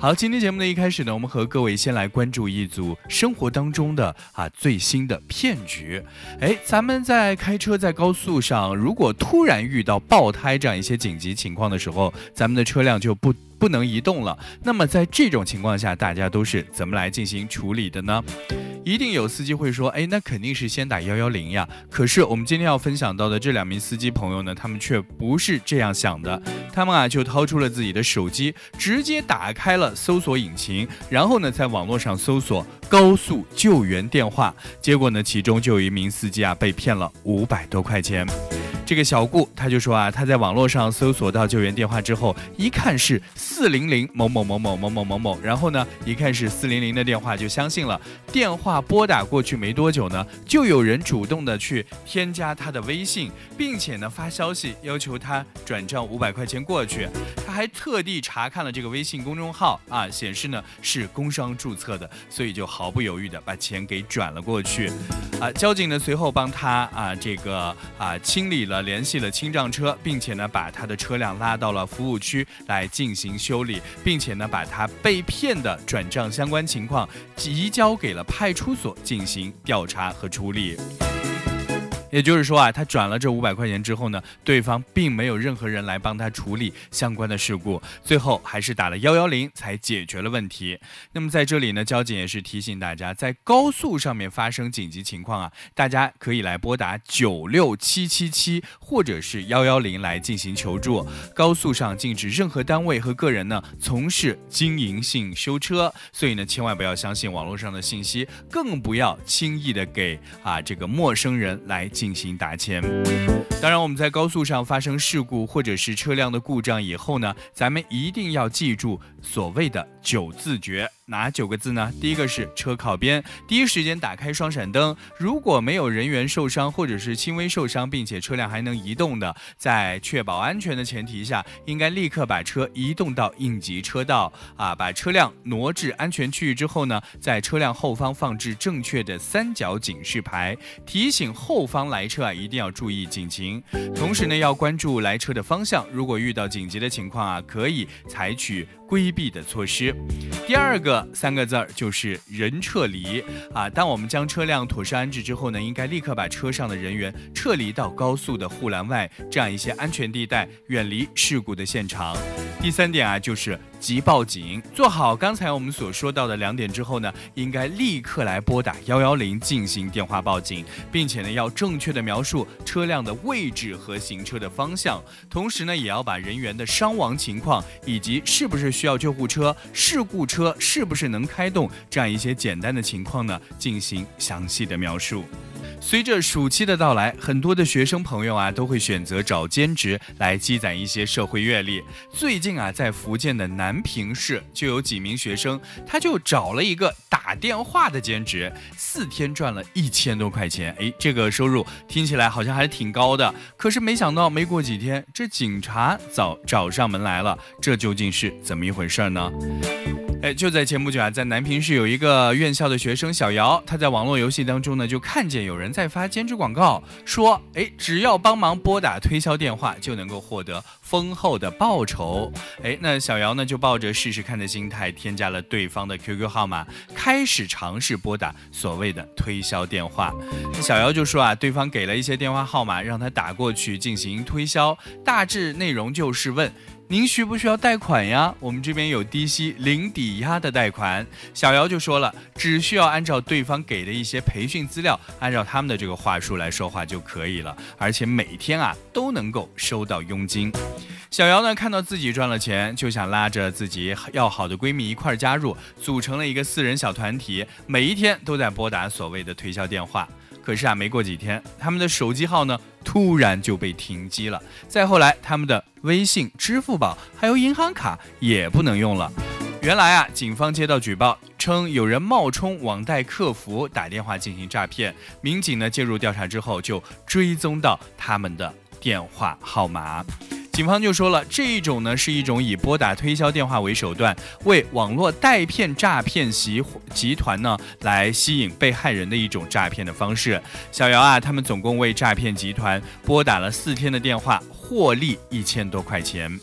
好，今天节目的一开始呢，我们和各位先来关注一组生活当中的啊最新的骗局。哎，咱们在开车在高速上，如果突然遇到爆胎这样一些紧急情况的时候，咱们的车辆就不不能移动了。那么在这种情况下，大家都是怎么来进行处理的呢？一定有司机会说，哎，那肯定是先打幺幺零呀。可是我们今天要分享到的这两名司机朋友呢，他们却不是这样想的。他们啊就掏出了自己的手机，直接打开了搜索引擎，然后呢在网络上搜索高速救援电话。结果呢，其中就有一名司机啊被骗了五百多块钱。这个小顾他就说啊，他在网络上搜索到救援电话之后，一看是四零零某某某某某某某某，然后呢，一看是四零零的电话就相信了。电话拨打过去没多久呢，就有人主动的去添加他的微信，并且呢发消息要求他转账五百块钱过去。他还特地查看了这个微信公众号啊，显示呢是工商注册的，所以就毫不犹豫的把钱给转了过去。啊，交警呢随后帮他啊这个啊清理了。联系了清障车，并且呢把他的车辆拉到了服务区来进行修理，并且呢把他被骗的转账相关情况移交给了派出所进行调查和处理。也就是说啊，他转了这五百块钱之后呢，对方并没有任何人来帮他处理相关的事故，最后还是打了幺幺零才解决了问题。那么在这里呢，交警也是提醒大家，在高速上面发生紧急情况啊，大家可以来拨打九六七七七或者是幺幺零来进行求助。高速上禁止任何单位和个人呢从事经营性修车，所以呢，千万不要相信网络上的信息，更不要轻易的给啊这个陌生人来。进行打签。当然，我们在高速上发生事故或者是车辆的故障以后呢，咱们一定要记住所谓的九字诀。哪九个字呢？第一个是车靠边，第一时间打开双闪灯。如果没有人员受伤或者是轻微受伤，并且车辆还能移动的，在确保安全的前提下，应该立刻把车移动到应急车道啊，把车辆挪至安全区域之后呢，在车辆后方放置正确的三角警示牌，提醒后方来车啊一定要注意警情。同时呢，要关注来车的方向，如果遇到紧急的情况啊，可以采取。规避的措施，第二个三个字儿就是人撤离啊。当我们将车辆妥善安置之后呢，应该立刻把车上的人员撤离到高速的护栏外这样一些安全地带，远离事故的现场。第三点啊，就是急报警。做好刚才我们所说到的两点之后呢，应该立刻来拨打幺幺零进行电话报警，并且呢，要正确的描述车辆的位置和行车的方向，同时呢，也要把人员的伤亡情况以及是不是需要救护车、事故车是不是能开动这样一些简单的情况呢，进行详细的描述。随着暑期的到来，很多的学生朋友啊都会选择找兼职来积攒一些社会阅历。最近啊，在福建的南平市就有几名学生，他就找了一个打电话的兼职，四天赚了一千多块钱。哎，这个收入听起来好像还挺高的。可是没想到，没过几天，这警察早找上门来了。这究竟是怎么一回事呢？哎，就在前不久啊，在南平市有一个院校的学生小姚，他在网络游戏当中呢，就看见有人在发兼职广告，说，哎，只要帮忙拨打推销电话，就能够获得丰厚的报酬。哎，那小姚呢，就抱着试试看的心态，添加了对方的 QQ 号码，开始尝试拨打所谓的推销电话。那小姚就说啊，对方给了一些电话号码，让他打过去进行推销，大致内容就是问。您需不需要贷款呀？我们这边有低息、零抵押的贷款。小姚就说了，只需要按照对方给的一些培训资料，按照他们的这个话术来说话就可以了，而且每天啊都能够收到佣金。小姚呢看到自己赚了钱，就想拉着自己要好的闺蜜一块儿加入，组成了一个四人小团体，每一天都在拨打所谓的推销电话。可是啊，没过几天，他们的手机号呢突然就被停机了。再后来，他们的微信、支付宝还有银行卡也不能用了。原来啊，警方接到举报称有人冒充网贷客服打电话进行诈骗，民警呢介入调查之后就追踪到他们的电话号码。警方就说了，这一种呢是一种以拨打推销电话为手段，为网络带骗诈骗集集团呢来吸引被害人的一种诈骗的方式。小姚啊，他们总共为诈骗集团拨打了四天的电话，获利一千多块钱。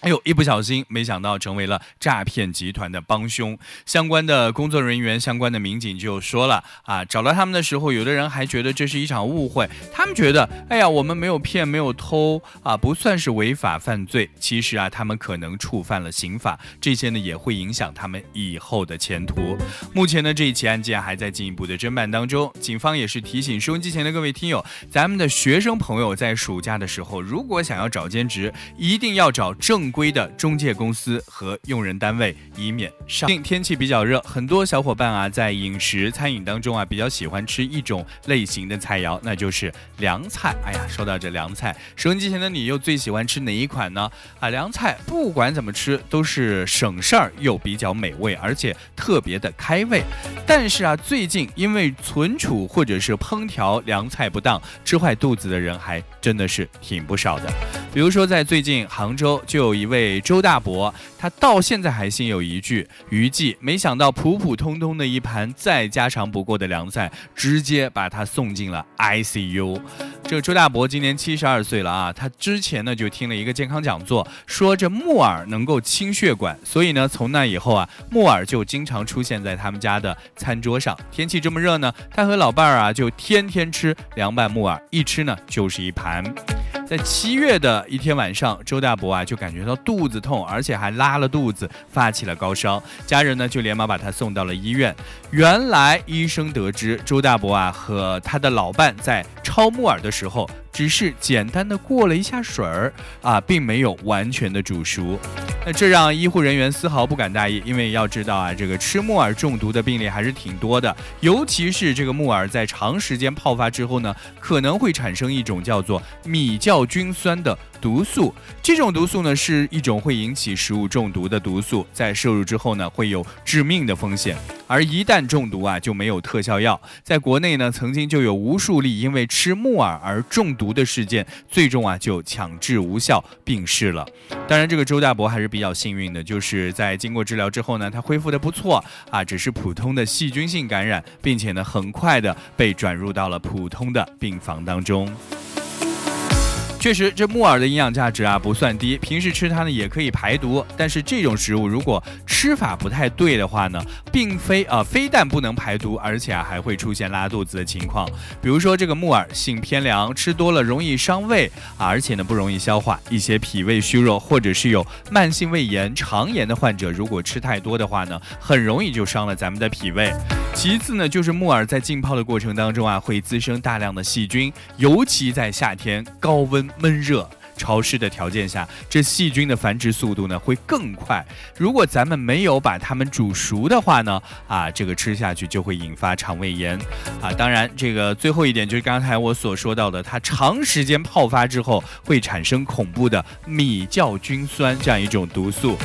哎呦，一不小心，没想到成为了诈骗集团的帮凶。相关的工作人员、相关的民警就说了啊，找到他们的时候，有的人还觉得这是一场误会，他们觉得，哎呀，我们没有骗，没有偷啊，不算是违法犯罪。其实啊，他们可能触犯了刑法，这些呢也会影响他们以后的前途。目前呢，这一起案件还在进一步的侦办当中。警方也是提醒收音机前的各位听友，咱们的学生朋友在暑假的时候，如果想要找兼职，一定要找正。正规的中介公司和用人单位，以免上近。天气比较热，很多小伙伴啊，在饮食餐饮当中啊，比较喜欢吃一种类型的菜肴，那就是凉菜。哎呀，说到这凉菜，收音机前的你又最喜欢吃哪一款呢？啊，凉菜不管怎么吃都是省事儿又比较美味，而且特别的开胃。但是啊，最近因为存储或者是烹调凉菜不当，吃坏肚子的人还真的是挺不少的。比如说，在最近杭州就有一位周大伯，他到现在还心有余悸。余悸，没想到普普通通的一盘再家常不过的凉菜，直接把他送进了 ICU。这周大伯今年七十二岁了啊，他之前呢就听了一个健康讲座，说这木耳能够清血管，所以呢从那以后啊，木耳就经常出现在他们家的餐桌上。天气这么热呢，他和老伴儿啊就天天吃凉拌木耳，一吃呢就是一盘。在七月的一天晚上，周大伯啊就感觉到肚子痛，而且还拉了肚子，发起了高烧。家人呢就连忙把他送到了医院。原来医生得知周大伯啊和他的老伴在焯木耳的时候。只是简单的过了一下水儿啊，并没有完全的煮熟，这让医护人员丝毫不敢大意，因为要知道啊，这个吃木耳中毒的病例还是挺多的，尤其是这个木耳在长时间泡发之后呢，可能会产生一种叫做米酵菌酸的。毒素这种毒素呢，是一种会引起食物中毒的毒素，在摄入之后呢，会有致命的风险。而一旦中毒啊，就没有特效药。在国内呢，曾经就有无数例因为吃木耳而中毒的事件，最终啊就强制无效病逝了。当然，这个周大伯还是比较幸运的，就是在经过治疗之后呢，他恢复的不错啊，只是普通的细菌性感染，并且呢，很快的被转入到了普通的病房当中。确实，这木耳的营养价值啊不算低，平时吃它呢也可以排毒。但是这种食物如果吃法不太对的话呢，并非啊非但不能排毒，而且啊还会出现拉肚子的情况。比如说这个木耳性偏凉，吃多了容易伤胃啊，而且呢不容易消化。一些脾胃虚弱或者是有慢性胃炎、肠炎的患者，如果吃太多的话呢，很容易就伤了咱们的脾胃。其次呢，就是木耳在浸泡的过程当中啊，会滋生大量的细菌，尤其在夏天高温。闷热、潮湿的条件下，这细菌的繁殖速度呢会更快。如果咱们没有把它们煮熟的话呢，啊，这个吃下去就会引发肠胃炎。啊，当然，这个最后一点就是刚才我所说到的，它长时间泡发之后会产生恐怖的米酵菌酸这样一种毒素。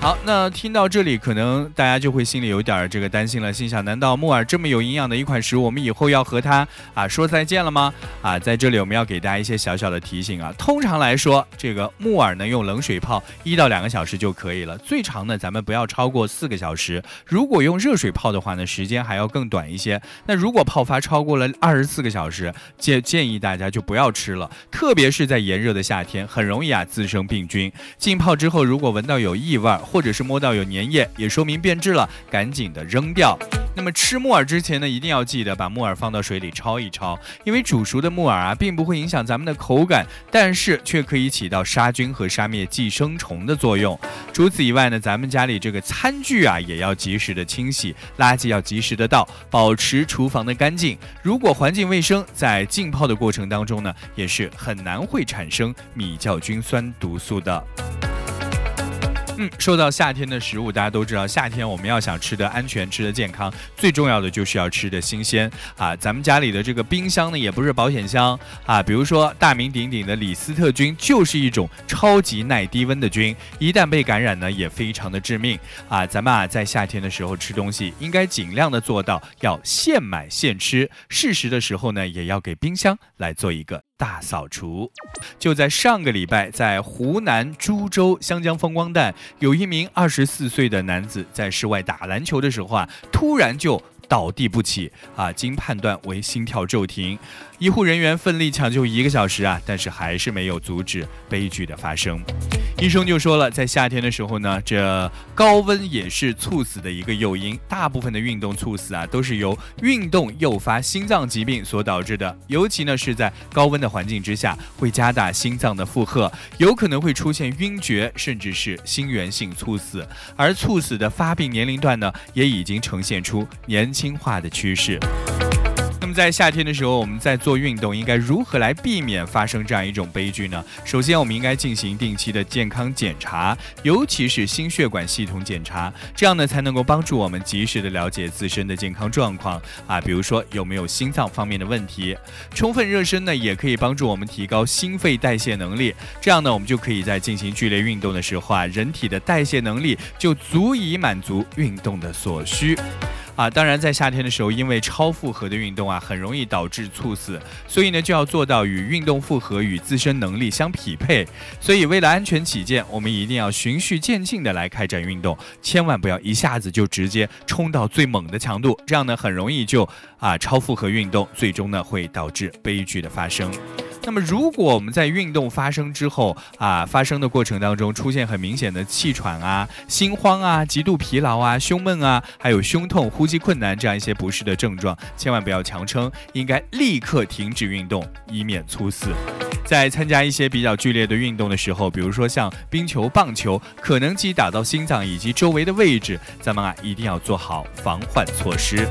好，那听到这里，可能大家就会心里有点这个担心了，心想：难道木耳这么有营养的一款食物，我们以后要和它啊说再见了吗？啊，在这里我们要给大家一些小小的提醒啊。通常来说，这个木耳呢用冷水泡一到两个小时就可以了，最长呢咱们不要超过四个小时。如果用热水泡的话呢，时间还要更短一些。那如果泡发超过了二十四个小时，建建议大家就不要吃了，特别是在炎热的夏天，很容易啊滋生病菌。浸泡之后，如果闻到有异味。或者是摸到有粘液，也说明变质了，赶紧的扔掉。那么吃木耳之前呢，一定要记得把木耳放到水里焯一焯，因为煮熟的木耳啊，并不会影响咱们的口感，但是却可以起到杀菌和杀灭寄生虫的作用。除此以外呢，咱们家里这个餐具啊，也要及时的清洗，垃圾要及时的倒，保持厨房的干净。如果环境卫生，在浸泡的过程当中呢，也是很难会产生米酵菌酸毒素的。嗯，说到夏天的食物，大家都知道，夏天我们要想吃的安全、吃的健康，最重要的就是要吃的新鲜啊。咱们家里的这个冰箱呢，也不是保险箱啊。比如说大名鼎鼎的李斯特菌，就是一种超级耐低温的菌，一旦被感染呢，也非常的致命啊。咱们啊，在夏天的时候吃东西，应该尽量的做到要现买现吃，适时的时候呢，也要给冰箱来做一个。大扫除，就在上个礼拜，在湖南株洲湘江风光带，有一名二十四岁的男子在室外打篮球的时候啊，突然就倒地不起啊，经判断为心跳骤停。医护人员奋力抢救一个小时啊，但是还是没有阻止悲剧的发生。医生就说了，在夏天的时候呢，这高温也是猝死的一个诱因。大部分的运动猝死啊，都是由运动诱发心脏疾病所导致的。尤其呢是在高温的环境之下，会加大心脏的负荷，有可能会出现晕厥，甚至是心源性猝死。而猝死的发病年龄段呢，也已经呈现出年轻化的趋势。么在夏天的时候，我们在做运动，应该如何来避免发生这样一种悲剧呢？首先，我们应该进行定期的健康检查，尤其是心血管系统检查，这样呢才能够帮助我们及时的了解自身的健康状况啊，比如说有没有心脏方面的问题。充分热身呢，也可以帮助我们提高心肺代谢能力，这样呢，我们就可以在进行剧烈运动的时候啊，人体的代谢能力就足以满足运动的所需。啊，当然，在夏天的时候，因为超负荷的运动啊，很容易导致猝死，所以呢，就要做到与运动负荷与自身能力相匹配。所以，为了安全起见，我们一定要循序渐进的来开展运动，千万不要一下子就直接冲到最猛的强度，这样呢，很容易就啊超负荷运动，最终呢会导致悲剧的发生。那么，如果我们在运动发生之后啊，发生的过程当中出现很明显的气喘啊、心慌啊、极度疲劳啊、胸闷啊，还有胸痛、呼吸困难这样一些不适的症状，千万不要强撑，应该立刻停止运动，以免猝死。在参加一些比较剧烈的运动的时候，比如说像冰球、棒球，可能击打到心脏以及周围的位置，咱们啊一定要做好防患措施。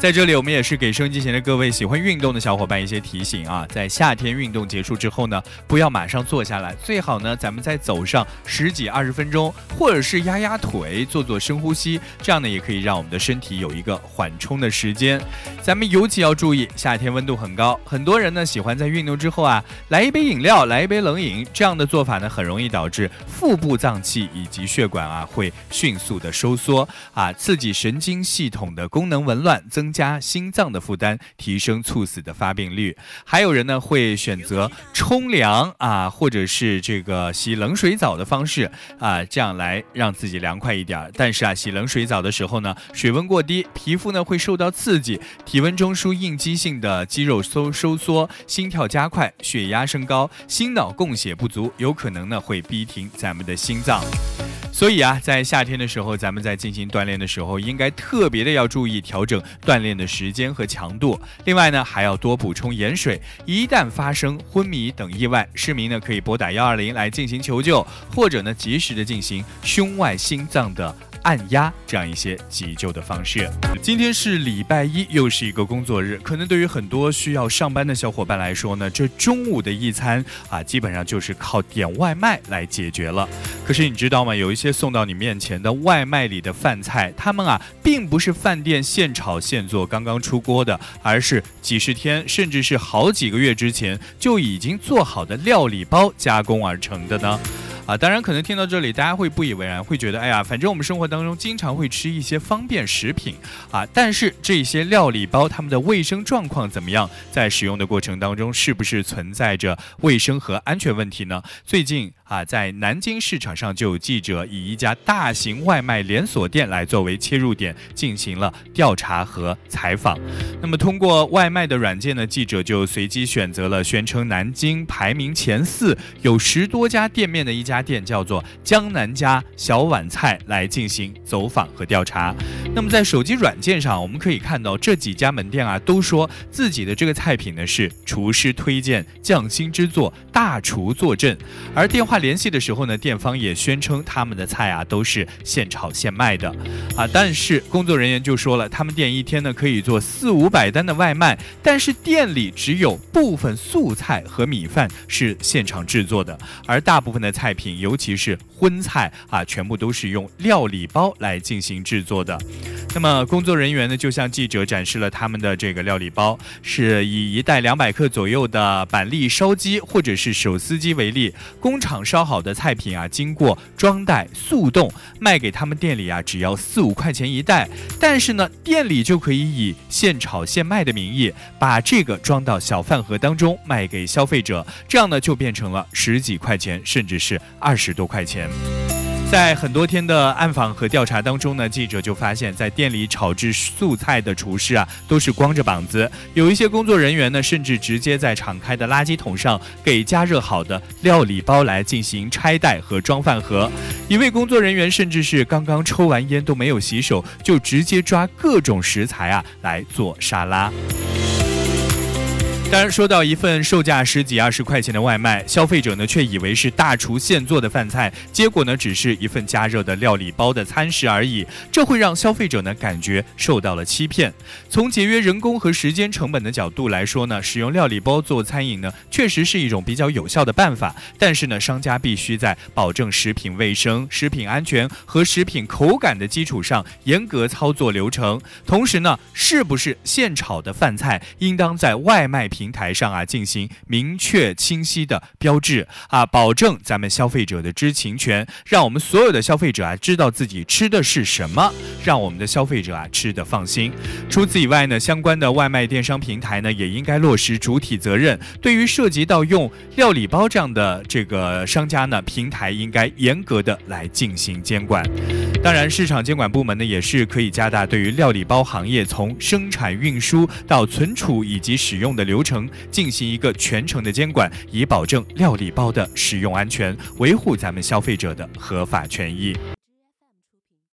在这里，我们也是给收音机前的各位喜欢运动的小伙伴一些提醒啊，在夏天运动结束之后呢，不要马上坐下来，最好呢，咱们再走上十几二十分钟，或者是压压腿，做做深呼吸，这样呢，也可以让我们的身体有一个缓冲的时间。咱们尤其要注意，夏天温度很高，很多人呢喜欢在运动之后啊，来一杯饮料，来一杯冷饮，这样的做法呢，很容易导致腹部脏器以及血管啊会迅速的收缩啊，刺激神经系统的功能紊乱，增。增加心脏的负担，提升猝死的发病率。还有人呢会选择冲凉啊，或者是这个洗冷水澡的方式啊，这样来让自己凉快一点。但是啊，洗冷水澡的时候呢，水温过低，皮肤呢会受到刺激，体温中枢应激性的肌肉收收缩，心跳加快，血压升高，心脑供血不足，有可能呢会逼停咱们的心脏。所以啊，在夏天的时候，咱们在进行锻炼的时候，应该特别的要注意调整锻炼的时间和强度。另外呢，还要多补充盐水。一旦发生昏迷等意外，市民呢可以拨打幺二零来进行求救，或者呢及时的进行胸外心脏的。按压这样一些急救的方式。今天是礼拜一，又是一个工作日，可能对于很多需要上班的小伙伴来说呢，这中午的一餐啊，基本上就是靠点外卖来解决了。可是你知道吗？有一些送到你面前的外卖里的饭菜，他们啊，并不是饭店现炒现做、刚刚出锅的，而是几十天甚至是好几个月之前就已经做好的料理包加工而成的呢。啊，当然，可能听到这里，大家会不以为然，会觉得，哎呀，反正我们生活当中经常会吃一些方便食品啊，但是这些料理包它们的卫生状况怎么样？在使用的过程当中，是不是存在着卫生和安全问题呢？最近。啊，在南京市场上就有记者以一家大型外卖连锁店来作为切入点，进行了调查和采访。那么通过外卖的软件呢，记者就随机选择了宣称南京排名前四、有十多家店面的一家家店，叫做江南家小碗菜来进行走访和调查。那么在手机软件上，我们可以看到这几家门店啊，都说自己的这个菜品呢是厨师推荐、匠心之作、大厨坐镇，而电话。联系的时候呢，店方也宣称他们的菜啊都是现炒现卖的，啊，但是工作人员就说了，他们店一天呢可以做四五百单的外卖，但是店里只有部分素菜和米饭是现场制作的，而大部分的菜品，尤其是荤菜啊，全部都是用料理包来进行制作的。那么工作人员呢就向记者展示了他们的这个料理包，是以一袋两百克左右的板栗烧鸡或者是手撕鸡为例，工厂烧好的菜品啊，经过装袋速冻，卖给他们店里啊，只要四五块钱一袋。但是呢，店里就可以以现炒现卖的名义，把这个装到小饭盒当中卖给消费者，这样呢就变成了十几块钱，甚至是二十多块钱。在很多天的暗访和调查当中呢，记者就发现，在店里炒制素菜的厨师啊，都是光着膀子。有一些工作人员呢，甚至直接在敞开的垃圾桶上给加热好的料理包来进行拆袋和装饭盒。一位工作人员甚至是刚刚抽完烟都没有洗手，就直接抓各种食材啊来做沙拉。当然，说到一份售价十几二十块钱的外卖，消费者呢却以为是大厨现做的饭菜，结果呢只是一份加热的料理包的餐食而已，这会让消费者呢感觉受到了欺骗。从节约人工和时间成本的角度来说呢，使用料理包做餐饮呢确实是一种比较有效的办法。但是呢，商家必须在保证食品卫生、食品安全和食品口感的基础上严格操作流程。同时呢，是不是现炒的饭菜，应当在外卖。平台上啊，进行明确清晰的标志啊，保证咱们消费者的知情权，让我们所有的消费者啊知道自己吃的是什么，让我们的消费者啊吃的放心。除此以外呢，相关的外卖电商平台呢也应该落实主体责任，对于涉及到用料理包这样的这个商家呢，平台应该严格的来进行监管。当然，市场监管部门呢也是可以加大对于料理包行业从生产、运输到存储以及使用的流程进行一个全程的监管，以保证料理包的使用安全，维护咱们消费者的合法权益。